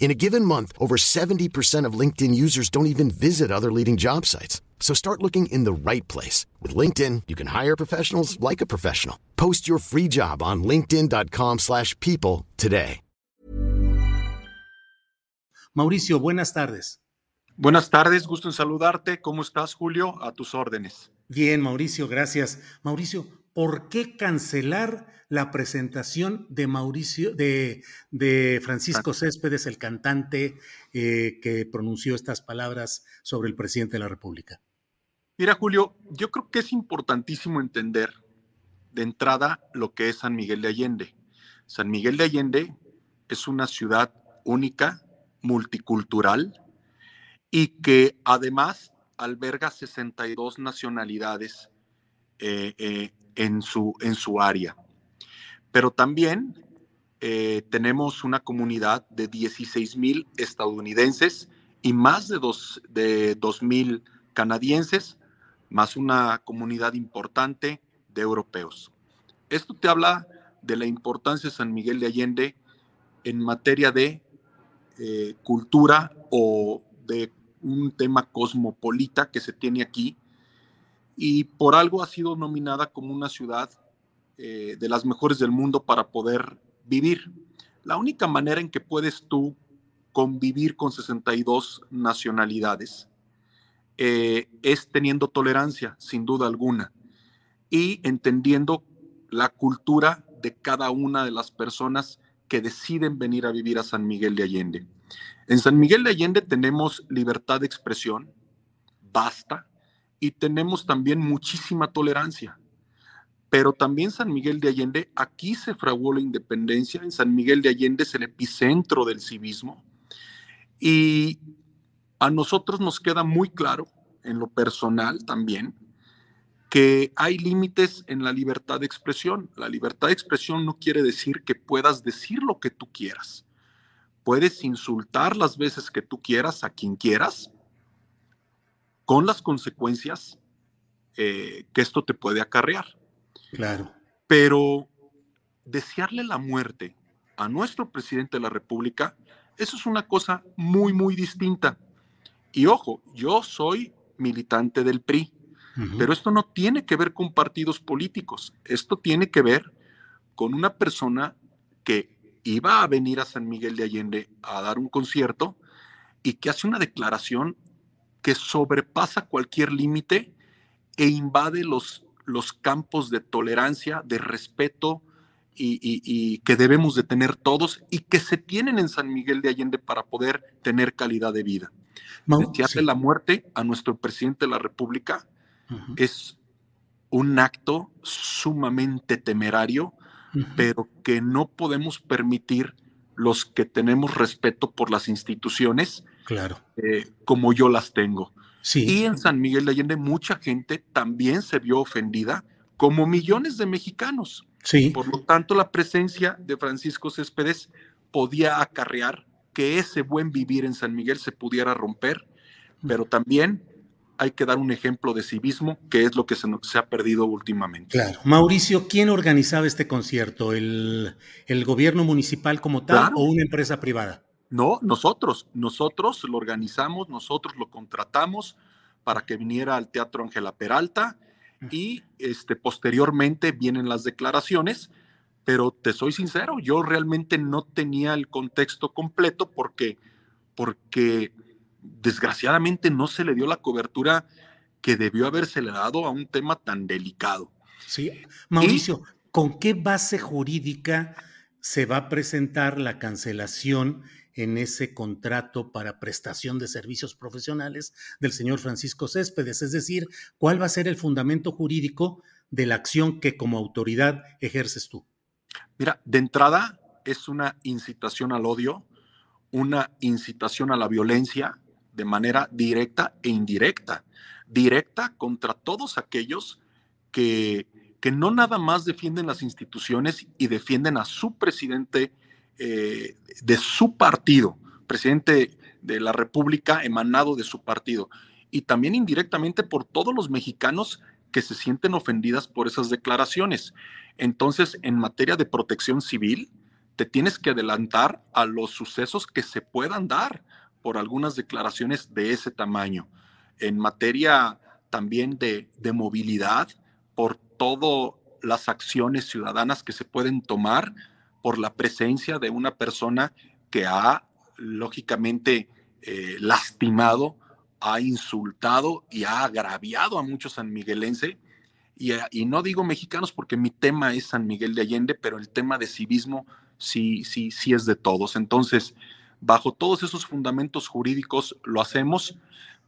In a given month, over 70% of LinkedIn users don't even visit other leading job sites. So start looking in the right place. With LinkedIn, you can hire professionals like a professional. Post your free job on linkedin.com slash people today. Mauricio, buenas tardes. Buenas tardes, gusto en saludarte. ¿Cómo estás, Julio? A tus órdenes. Bien, Mauricio, gracias. Mauricio, ¿por qué cancelar la presentación de Mauricio, de, de Francisco Céspedes, el cantante eh, que pronunció estas palabras sobre el presidente de la República? Mira, Julio, yo creo que es importantísimo entender de entrada lo que es San Miguel de Allende. San Miguel de Allende es una ciudad única, multicultural y que además alberga 62 nacionalidades eh, eh, en, su, en su área. Pero también eh, tenemos una comunidad de 16 mil estadounidenses y más de 2 de mil canadienses, más una comunidad importante de europeos. Esto te habla de la importancia de San Miguel de Allende en materia de cultura o de un tema cosmopolita que se tiene aquí y por algo ha sido nominada como una ciudad eh, de las mejores del mundo para poder vivir. La única manera en que puedes tú convivir con 62 nacionalidades eh, es teniendo tolerancia, sin duda alguna, y entendiendo la cultura de cada una de las personas que deciden venir a vivir a San Miguel de Allende. En San Miguel de Allende tenemos libertad de expresión, basta, y tenemos también muchísima tolerancia. Pero también San Miguel de Allende, aquí se fraguó la independencia, en San Miguel de Allende es el epicentro del civismo. Y a nosotros nos queda muy claro, en lo personal también, que hay límites en la libertad de expresión. La libertad de expresión no quiere decir que puedas decir lo que tú quieras. Puedes insultar las veces que tú quieras a quien quieras, con las consecuencias eh, que esto te puede acarrear. Claro. Pero desearle la muerte a nuestro presidente de la República, eso es una cosa muy, muy distinta. Y ojo, yo soy militante del PRI, pero esto no tiene que ver con partidos políticos, esto tiene que ver con una persona que iba a venir a San Miguel de Allende a dar un concierto y que hace una declaración que sobrepasa cualquier límite e invade los, los campos de tolerancia, de respeto y, que debemos de tener todos y que se tienen en San Miguel de Allende para poder tener calidad de vida. Desearle la muerte a nuestro presidente de la República es un acto sumamente temerario pero que no podemos permitir los que tenemos respeto por las instituciones, claro. Eh, como yo las tengo. Sí. Y en San Miguel de Allende mucha gente también se vio ofendida, como millones de mexicanos. Sí. Por lo tanto, la presencia de Francisco Céspedes podía acarrear que ese buen vivir en San Miguel se pudiera romper, pero también hay que dar un ejemplo de civismo, que es lo que se, se ha perdido últimamente. Claro. Mauricio, ¿quién organizaba este concierto? ¿El, el gobierno municipal como tal o una empresa privada? No, nosotros, nosotros lo organizamos, nosotros lo contratamos para que viniera al Teatro Ángela Peralta y este, posteriormente vienen las declaraciones, pero te soy sincero, yo realmente no tenía el contexto completo porque, porque desgraciadamente no se le dio la cobertura que debió haberse dado a un tema tan delicado. Sí, Mauricio, ¿con qué base jurídica se va a presentar la cancelación en ese contrato para prestación de servicios profesionales del señor Francisco Céspedes? Es decir, ¿cuál va a ser el fundamento jurídico de la acción que como autoridad ejerces tú? Mira, de entrada es una incitación al odio, una incitación a la violencia de manera directa e indirecta. Directa contra todos aquellos que, que no nada más defienden las instituciones y defienden a su presidente eh, de su partido, presidente de la República emanado de su partido, y también indirectamente por todos los mexicanos que se sienten ofendidas por esas declaraciones. Entonces, en materia de protección civil, te tienes que adelantar a los sucesos que se puedan dar por algunas declaraciones de ese tamaño. En materia también de, de movilidad, por todas las acciones ciudadanas que se pueden tomar por la presencia de una persona que ha, lógicamente, eh, lastimado, ha insultado y ha agraviado a muchos sanmiguelenses. Y, y no digo mexicanos porque mi tema es San Miguel de Allende, pero el tema de civismo sí, sí, sí es de todos. Entonces, bajo todos esos fundamentos jurídicos lo hacemos,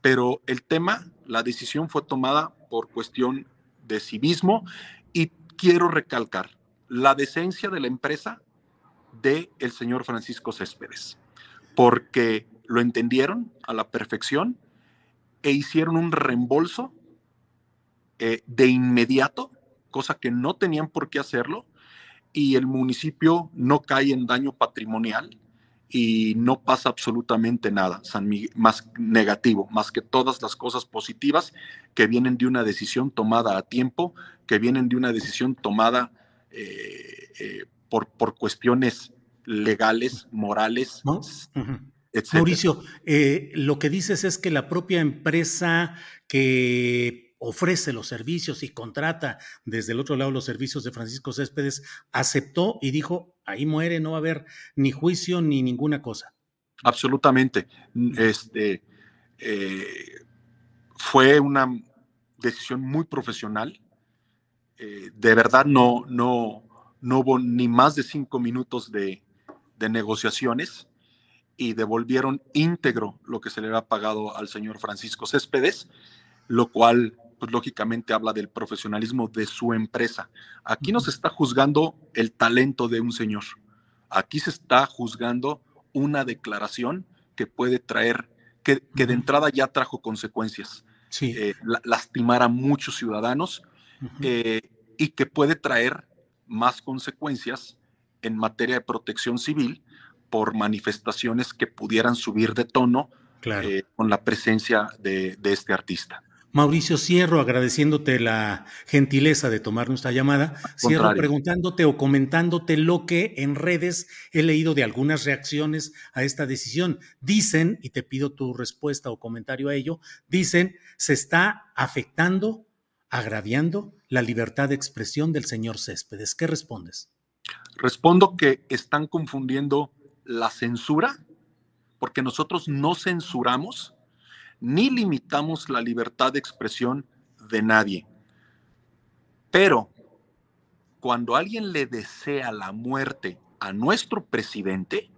pero el tema, la decisión fue tomada por cuestión de civismo y quiero recalcar, la decencia de la empresa de el señor Francisco Céspedes, porque lo entendieron a la perfección e hicieron un reembolso eh, de inmediato, cosa que no tenían por qué hacerlo, y el municipio no cae en daño patrimonial y no pasa absolutamente nada San más negativo, más que todas las cosas positivas que vienen de una decisión tomada a tiempo, que vienen de una decisión tomada por, por cuestiones legales, morales, etc. Mauricio, eh, lo que dices es que la propia empresa que ofrece los servicios y contrata desde el otro lado los servicios de Francisco Céspedes aceptó y dijo, ahí muere, no va a haber ni juicio ni ninguna cosa. Absolutamente. Este, fue una decisión muy profesional. De verdad no, no, no hubo ni más de cinco minutos de, negociaciones y devolvieron íntegro lo que se le había pagado al señor Francisco Céspedes, lo cual, pues lógicamente habla del profesionalismo de su empresa. Aquí no se está juzgando el talento de un señor, aquí se está juzgando una declaración que puede traer, que, de entrada ya trajo consecuencias, eh, lastimar a muchos ciudadanos eh, y que puede traer más consecuencias en materia de protección civil por manifestaciones que pudieran subir de tono eh, con la presencia de, este artista. Mauricio, cierro agradeciéndote la gentileza de tomar nuestra llamada. Cierro preguntándote o comentándote lo que en redes he leído de algunas reacciones a esta decisión. Dicen, y te pido tu respuesta o comentario a ello, dicen, se está afectando agraviando la libertad de expresión del señor Céspedes. ¿Qué respondes? Respondo que están confundiendo la censura, porque nosotros no censuramos ni limitamos la libertad de expresión de nadie. Pero cuando alguien le desea la muerte a nuestro presidente,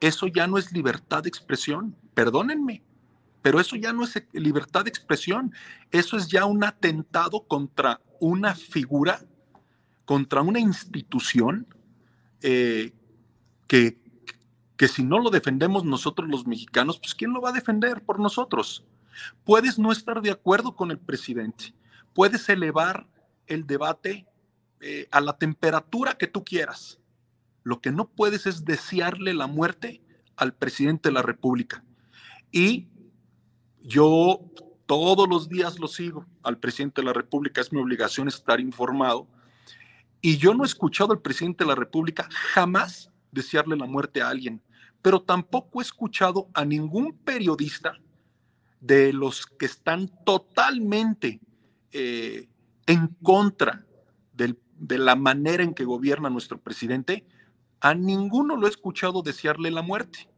eso ya no es libertad de expresión. Perdónenme, pero eso ya no es libertad de expresión, eso es ya un atentado contra una figura, contra una institución eh, que, que si no lo defendemos nosotros los mexicanos, pues ¿quién lo va a defender por nosotros? Puedes no estar de acuerdo con el presidente, puedes elevar el debate eh, a la temperatura que tú quieras. Lo que no puedes es desearle la muerte al presidente de la República. Y yo todos los días lo sigo al presidente de la República, es mi obligación estar informado. Y yo no he escuchado al presidente de la República jamás desearle la muerte a alguien, pero tampoco he escuchado a ningún periodista de los que están totalmente eh, en contra de la manera en que gobierna nuestro presidente, a ninguno lo he escuchado desearle la muerte.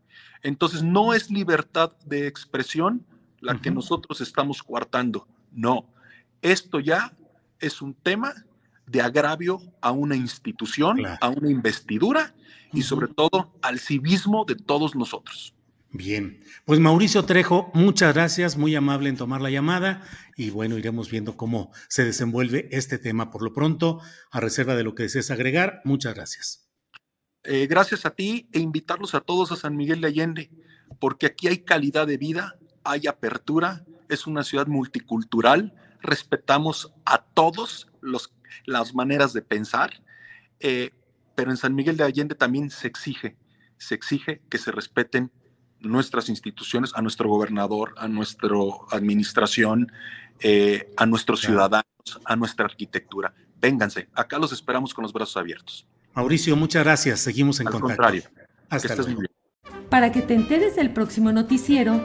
Entonces, no es libertad de expresión la que nosotros estamos coartando, no. Esto ya es un tema de agravio a una institución, a una investidura y sobre todo al civismo de todos nosotros. Bien, pues Mauricio Trejo, muchas gracias, muy amable en tomar la llamada y bueno, iremos viendo cómo se desenvuelve este tema. Por lo pronto, a reserva de lo que desees agregar, muchas gracias. Eh, gracias a ti e invitarlos a todos a San Miguel de Allende, porque aquí hay calidad de vida, hay apertura, es una ciudad multicultural, respetamos a todos los, las maneras de pensar, eh, pero en San Miguel de Allende también se exige, se exige que se respeten nuestras instituciones, a nuestro gobernador, a nuestra administración, eh, a nuestros ciudadanos, a nuestra arquitectura. Vénganse, acá los esperamos con los brazos abiertos. Mauricio, muchas gracias. Seguimos en Al contacto. Contrario. Hasta luego. Para que te enteres del próximo noticiero,